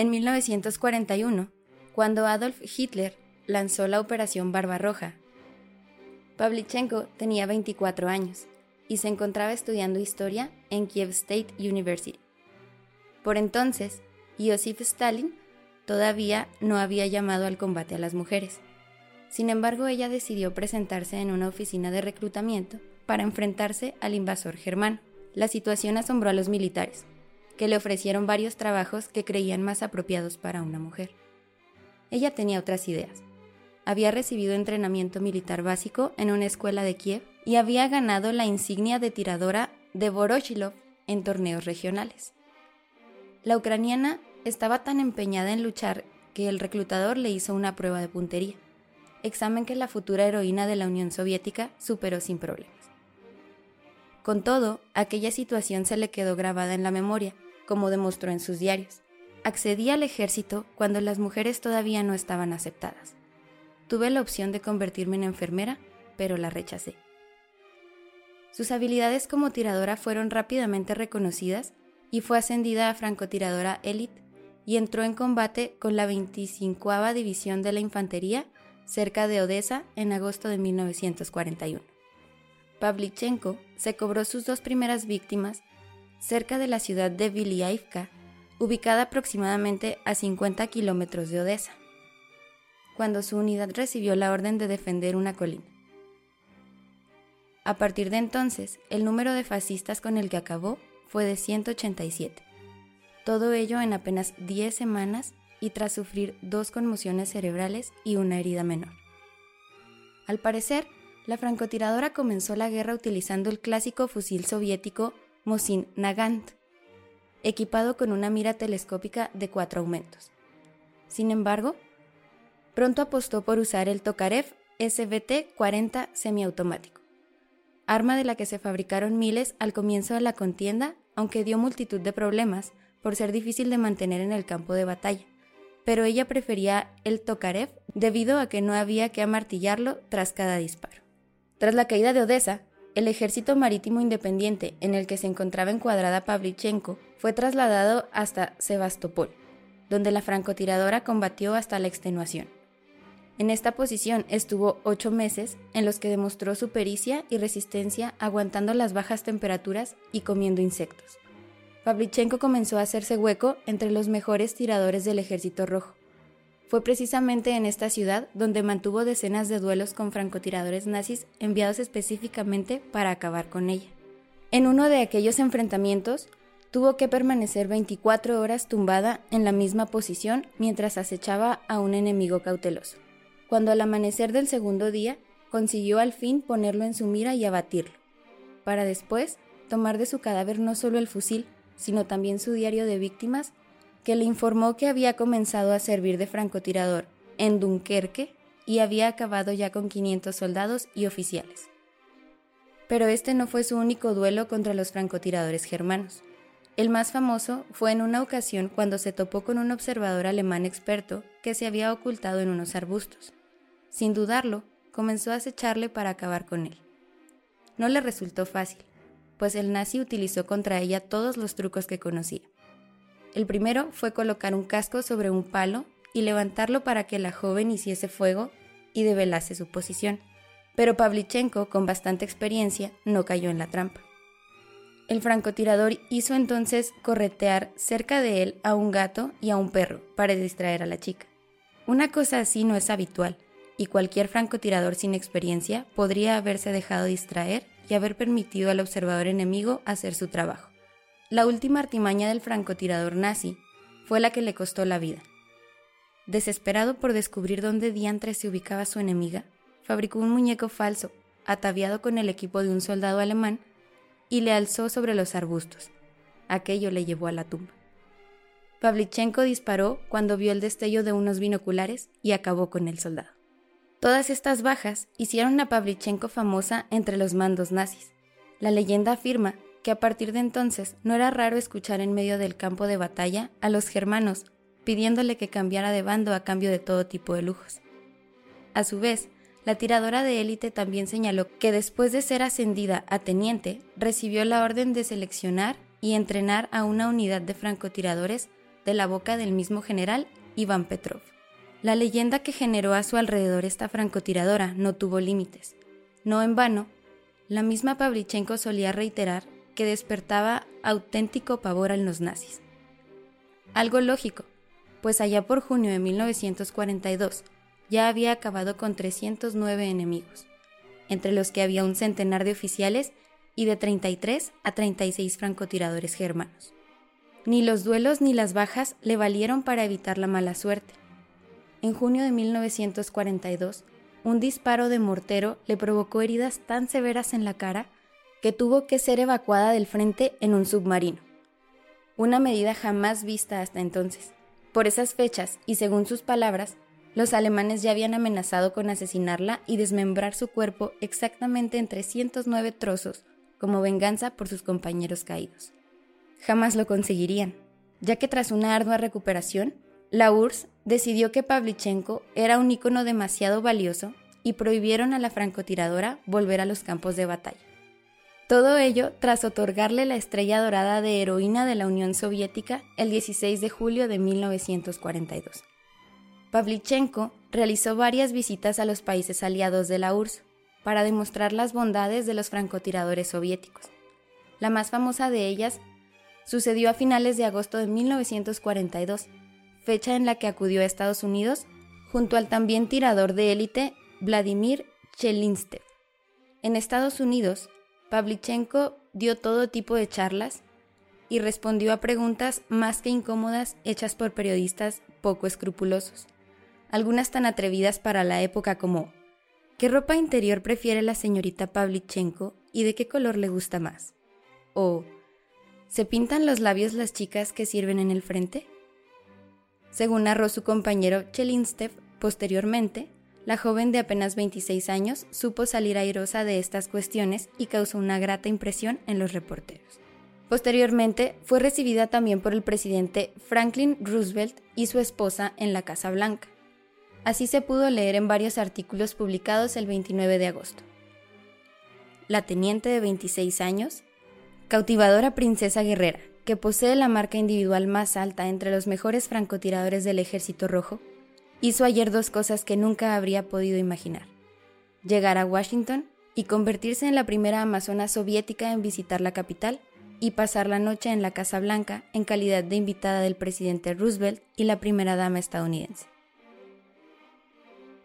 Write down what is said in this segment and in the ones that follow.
En 1941, cuando Adolf Hitler lanzó la Operación Barbarroja, Pavlichenko tenía 24 años y se encontraba estudiando historia en Kiev State University. Por entonces, Joseph Stalin todavía no había llamado al combate a las mujeres. Sin embargo, ella decidió presentarse en una oficina de reclutamiento para enfrentarse al invasor germano. La situación asombró a los militares, que le ofrecieron varios trabajos que creían más apropiados para una mujer. Ella tenía otras ideas. Había recibido entrenamiento militar básico en una escuela de Kiev y había ganado la insignia de tiradora de Voroshilov en torneos regionales. La ucraniana estaba tan empeñada en luchar que el reclutador le hizo una prueba de puntería, examen que la futura heroína de la Unión Soviética superó sin problemas. Con todo, aquella situación se le quedó grabada en la memoria, como demostró en sus diarios. Accedí al ejército cuando las mujeres todavía no estaban aceptadas. Tuve la opción de convertirme en enfermera, pero la rechacé. Sus habilidades como tiradora fueron rápidamente reconocidas y fue ascendida a francotiradora élite y entró en combate con la 25 División de la Infantería cerca de Odessa en agosto de 1941. Pavlichenko se cobró sus dos primeras víctimas cerca de la ciudad de Viliaivka, ubicada aproximadamente a 50 kilómetros de Odessa, cuando su unidad recibió la orden de defender una colina. A partir de entonces, el número de fascistas con el que acabó fue de 187. Todo ello en apenas 10 semanas y tras sufrir dos conmociones cerebrales y una herida menor. Al parecer, la francotiradora comenzó la guerra utilizando el clásico fusil soviético Mosin Nagant, equipado con una mira telescópica de cuatro aumentos. Sin embargo, pronto apostó por usar el Tokarev SBT-40 semiautomático, arma de la que se fabricaron miles al comienzo de la contienda aunque dio multitud de problemas por ser difícil de mantener en el campo de batalla. Pero ella prefería el Tokarev debido a que no había que amartillarlo tras cada disparo. Tras la caída de Odessa, el ejército marítimo independiente en el que se encontraba encuadrada Pavlichenko fue trasladado hasta Sebastopol, donde la francotiradora combatió hasta la extenuación. En esta posición estuvo ocho meses en los que demostró su pericia y resistencia aguantando las bajas temperaturas y comiendo insectos. Pavlichenko comenzó a hacerse hueco entre los mejores tiradores del ejército rojo. Fue precisamente en esta ciudad donde mantuvo decenas de duelos con francotiradores nazis enviados específicamente para acabar con ella. En uno de aquellos enfrentamientos, tuvo que permanecer 24 horas tumbada en la misma posición mientras acechaba a un enemigo cauteloso cuando al amanecer del segundo día consiguió al fin ponerlo en su mira y abatirlo, para después tomar de su cadáver no solo el fusil, sino también su diario de víctimas, que le informó que había comenzado a servir de francotirador en Dunkerque y había acabado ya con 500 soldados y oficiales. Pero este no fue su único duelo contra los francotiradores germanos. El más famoso fue en una ocasión cuando se topó con un observador alemán experto que se había ocultado en unos arbustos. Sin dudarlo, comenzó a acecharle para acabar con él. No le resultó fácil, pues el nazi utilizó contra ella todos los trucos que conocía. El primero fue colocar un casco sobre un palo y levantarlo para que la joven hiciese fuego y develase su posición. Pero Pavlichenko, con bastante experiencia, no cayó en la trampa. El francotirador hizo entonces corretear cerca de él a un gato y a un perro para distraer a la chica. Una cosa así no es habitual, y cualquier francotirador sin experiencia podría haberse dejado distraer y haber permitido al observador enemigo hacer su trabajo. La última artimaña del francotirador nazi fue la que le costó la vida. Desesperado por descubrir dónde diantre se ubicaba su enemiga, fabricó un muñeco falso, ataviado con el equipo de un soldado alemán, y le alzó sobre los arbustos. Aquello le llevó a la tumba. Pavlichenko disparó cuando vio el destello de unos binoculares y acabó con el soldado. Todas estas bajas hicieron a Pavlichenko famosa entre los mandos nazis. La leyenda afirma que a partir de entonces no era raro escuchar en medio del campo de batalla a los germanos pidiéndole que cambiara de bando a cambio de todo tipo de lujos. A su vez, la tiradora de élite también señaló que después de ser ascendida a teniente, recibió la orden de seleccionar y entrenar a una unidad de francotiradores de la boca del mismo general Iván Petrov. La leyenda que generó a su alrededor esta francotiradora no tuvo límites. No en vano, la misma Pavlichenko solía reiterar que despertaba auténtico pavor en los nazis. Algo lógico, pues allá por junio de 1942 ya había acabado con 309 enemigos, entre los que había un centenar de oficiales y de 33 a 36 francotiradores germanos. Ni los duelos ni las bajas le valieron para evitar la mala suerte. En junio de 1942, un disparo de mortero le provocó heridas tan severas en la cara que tuvo que ser evacuada del frente en un submarino. Una medida jamás vista hasta entonces. Por esas fechas, y según sus palabras, los alemanes ya habían amenazado con asesinarla y desmembrar su cuerpo exactamente en 309 trozos como venganza por sus compañeros caídos. Jamás lo conseguirían, ya que tras una ardua recuperación, la URSS decidió que Pavlichenko era un ícono demasiado valioso y prohibieron a la francotiradora volver a los campos de batalla. Todo ello tras otorgarle la estrella dorada de heroína de la Unión Soviética el 16 de julio de 1942. Pavlichenko realizó varias visitas a los países aliados de la URSS para demostrar las bondades de los francotiradores soviéticos. La más famosa de ellas sucedió a finales de agosto de 1942, fecha en la que acudió a Estados Unidos junto al también tirador de élite Vladimir Chelinstev. En Estados Unidos, Pavlichenko dio todo tipo de charlas y respondió a preguntas más que incómodas hechas por periodistas poco escrupulosos algunas tan atrevidas para la época como ¿Qué ropa interior prefiere la señorita Pavlichenko y de qué color le gusta más? O ¿Se pintan los labios las chicas que sirven en el frente? Según narró su compañero Chelinstev, posteriormente, la joven de apenas 26 años supo salir airosa de estas cuestiones y causó una grata impresión en los reporteros. Posteriormente, fue recibida también por el presidente Franklin Roosevelt y su esposa en la Casa Blanca. Así se pudo leer en varios artículos publicados el 29 de agosto. La teniente de 26 años, cautivadora princesa guerrera, que posee la marca individual más alta entre los mejores francotiradores del Ejército Rojo, hizo ayer dos cosas que nunca habría podido imaginar. Llegar a Washington y convertirse en la primera amazona soviética en visitar la capital y pasar la noche en la Casa Blanca en calidad de invitada del presidente Roosevelt y la primera dama estadounidense.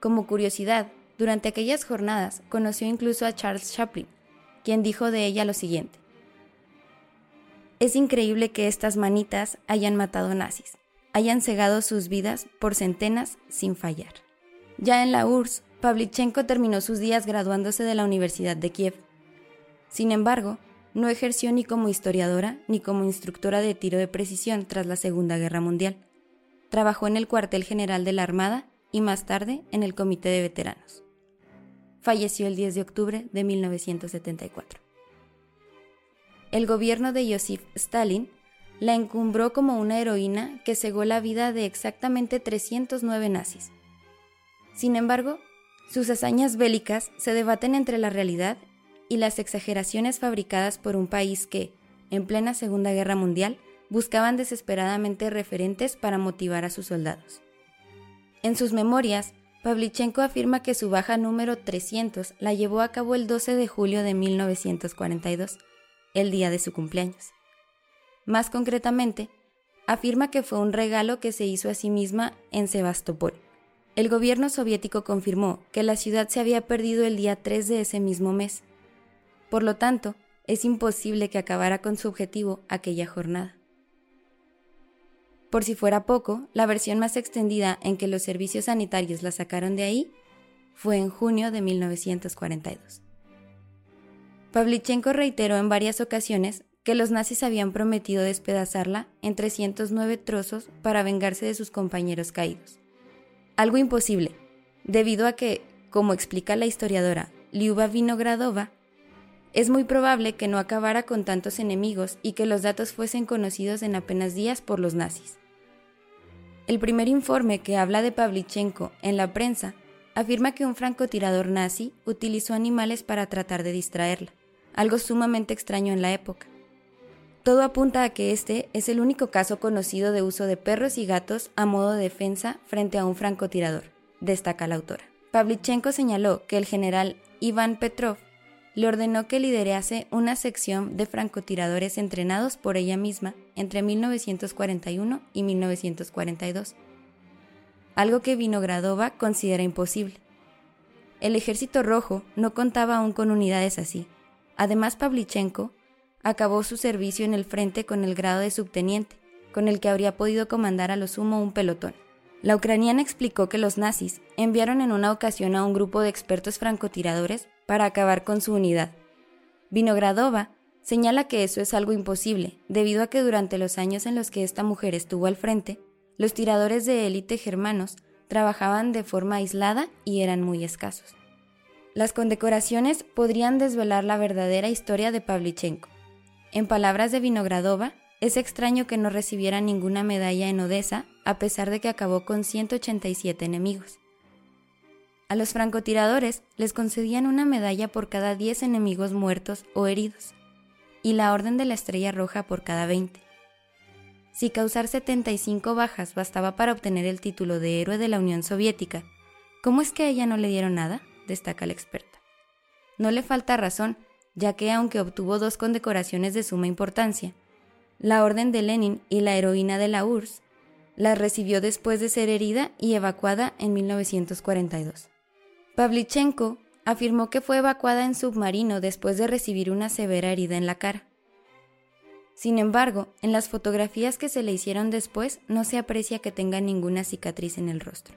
Como curiosidad, durante aquellas jornadas conoció incluso a Charles Chaplin, quien dijo de ella lo siguiente. Es increíble que estas manitas hayan matado nazis, hayan cegado sus vidas por centenas sin fallar. Ya en la URSS, Pavlichenko terminó sus días graduándose de la Universidad de Kiev. Sin embargo, no ejerció ni como historiadora ni como instructora de tiro de precisión tras la Segunda Guerra Mundial. Trabajó en el cuartel general de la Armada y más tarde en el Comité de Veteranos. Falleció el 10 de octubre de 1974. El gobierno de Joseph Stalin la encumbró como una heroína que cegó la vida de exactamente 309 nazis. Sin embargo, sus hazañas bélicas se debaten entre la realidad y las exageraciones fabricadas por un país que, en plena Segunda Guerra Mundial, buscaban desesperadamente referentes para motivar a sus soldados. En sus memorias, Pavlichenko afirma que su baja número 300 la llevó a cabo el 12 de julio de 1942, el día de su cumpleaños. Más concretamente, afirma que fue un regalo que se hizo a sí misma en Sebastopol. El gobierno soviético confirmó que la ciudad se había perdido el día 3 de ese mismo mes. Por lo tanto, es imposible que acabara con su objetivo aquella jornada. Por si fuera poco, la versión más extendida en que los servicios sanitarios la sacaron de ahí fue en junio de 1942. Pavlichenko reiteró en varias ocasiones que los nazis habían prometido despedazarla en 309 trozos para vengarse de sus compañeros caídos. Algo imposible, debido a que, como explica la historiadora Liuba Vinogradova, es muy probable que no acabara con tantos enemigos y que los datos fuesen conocidos en apenas días por los nazis. El primer informe que habla de Pavlichenko en la prensa afirma que un francotirador nazi utilizó animales para tratar de distraerla, algo sumamente extraño en la época. Todo apunta a que este es el único caso conocido de uso de perros y gatos a modo de defensa frente a un francotirador, destaca la autora. Pavlichenko señaló que el general Iván Petrov le ordenó que liderase una sección de francotiradores entrenados por ella misma entre 1941 y 1942, algo que Vinogradova considera imposible. El ejército rojo no contaba aún con unidades así. Además, Pavlichenko acabó su servicio en el frente con el grado de subteniente, con el que habría podido comandar a lo sumo un pelotón. La ucraniana explicó que los nazis enviaron en una ocasión a un grupo de expertos francotiradores para acabar con su unidad. Vinogradova señala que eso es algo imposible, debido a que durante los años en los que esta mujer estuvo al frente, los tiradores de élite germanos trabajaban de forma aislada y eran muy escasos. Las condecoraciones podrían desvelar la verdadera historia de Pavlichenko. En palabras de Vinogradova, es extraño que no recibiera ninguna medalla en Odessa a pesar de que acabó con 187 enemigos. A los francotiradores les concedían una medalla por cada 10 enemigos muertos o heridos, y la Orden de la Estrella Roja por cada 20. Si causar 75 bajas bastaba para obtener el título de héroe de la Unión Soviética, ¿cómo es que a ella no le dieron nada? destaca la experta. No le falta razón, ya que aunque obtuvo dos condecoraciones de suma importancia, la Orden de Lenin y la heroína de la URSS, la recibió después de ser herida y evacuada en 1942. Pavlichenko afirmó que fue evacuada en submarino después de recibir una severa herida en la cara. Sin embargo, en las fotografías que se le hicieron después no se aprecia que tenga ninguna cicatriz en el rostro.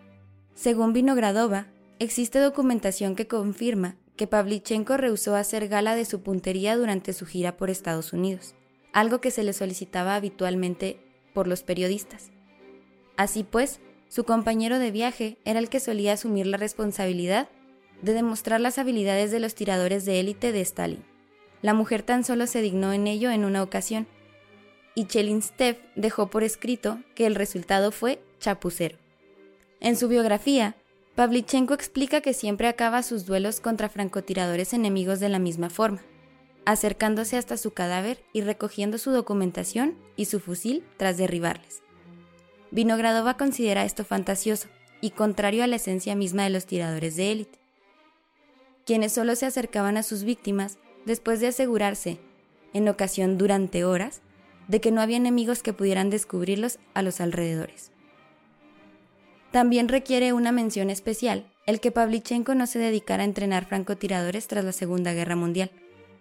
Según Vinogradova, existe documentación que confirma que Pavlichenko rehusó hacer gala de su puntería durante su gira por Estados Unidos, algo que se le solicitaba habitualmente por los periodistas. Así pues, su compañero de viaje era el que solía asumir la responsabilidad de demostrar las habilidades de los tiradores de élite de Stalin. La mujer tan solo se dignó en ello en una ocasión, y Chelinstev dejó por escrito que el resultado fue chapucero. En su biografía, Pavlichenko explica que siempre acaba sus duelos contra francotiradores enemigos de la misma forma, acercándose hasta su cadáver y recogiendo su documentación y su fusil tras derribarles. Vinogradova considera esto fantasioso y contrario a la esencia misma de los tiradores de élite, quienes solo se acercaban a sus víctimas después de asegurarse, en ocasión durante horas, de que no había enemigos que pudieran descubrirlos a los alrededores. También requiere una mención especial el que Pavlichenko no se dedicara a entrenar francotiradores tras la Segunda Guerra Mundial.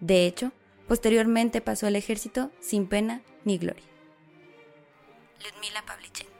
De hecho, posteriormente pasó al ejército sin pena ni gloria. Ludmila Pavlichenko